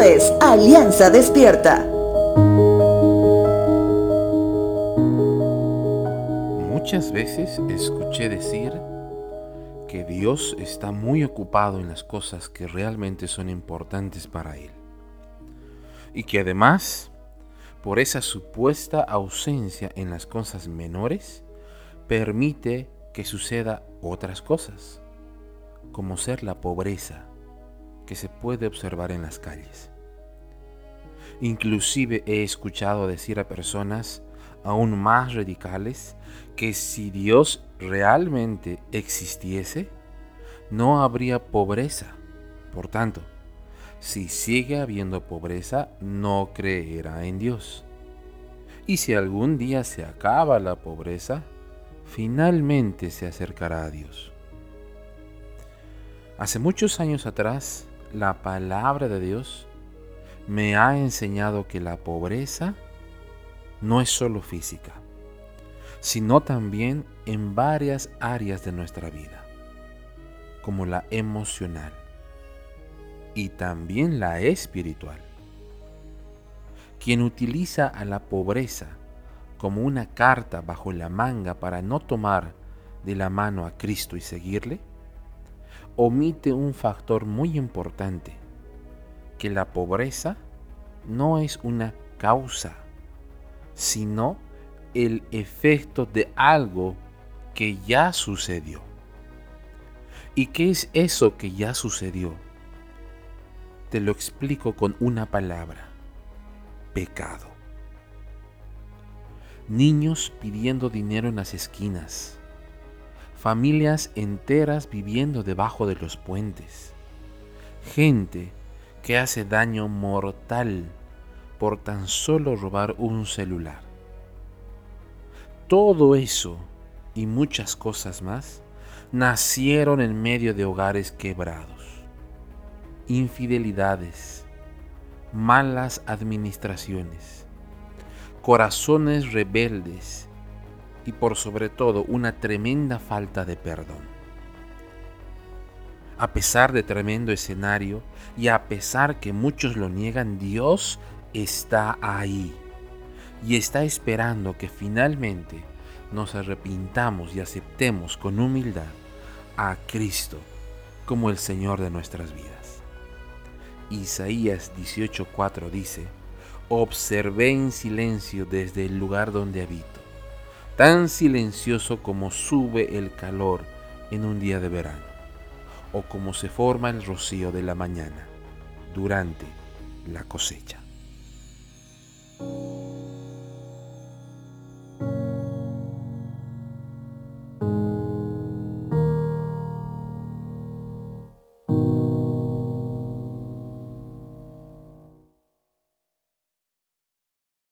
es Alianza Despierta. Muchas veces escuché decir que Dios está muy ocupado en las cosas que realmente son importantes para Él. Y que además, por esa supuesta ausencia en las cosas menores, permite que suceda otras cosas, como ser la pobreza que se puede observar en las calles. Inclusive he escuchado decir a personas aún más radicales que si Dios realmente existiese, no habría pobreza. Por tanto, si sigue habiendo pobreza, no creerá en Dios. Y si algún día se acaba la pobreza, finalmente se acercará a Dios. Hace muchos años atrás, la palabra de Dios me ha enseñado que la pobreza no es solo física, sino también en varias áreas de nuestra vida, como la emocional y también la espiritual. Quien utiliza a la pobreza como una carta bajo la manga para no tomar de la mano a Cristo y seguirle, omite un factor muy importante, que la pobreza no es una causa, sino el efecto de algo que ya sucedió. ¿Y qué es eso que ya sucedió? Te lo explico con una palabra, pecado. Niños pidiendo dinero en las esquinas, familias enteras viviendo debajo de los puentes, gente que hace daño mortal por tan solo robar un celular. Todo eso y muchas cosas más nacieron en medio de hogares quebrados, infidelidades, malas administraciones, corazones rebeldes y por sobre todo una tremenda falta de perdón. A pesar de tremendo escenario y a pesar que muchos lo niegan, Dios está ahí y está esperando que finalmente nos arrepintamos y aceptemos con humildad a Cristo como el Señor de nuestras vidas. Isaías 18:4 dice, Observé en silencio desde el lugar donde habito tan silencioso como sube el calor en un día de verano, o como se forma el rocío de la mañana durante la cosecha.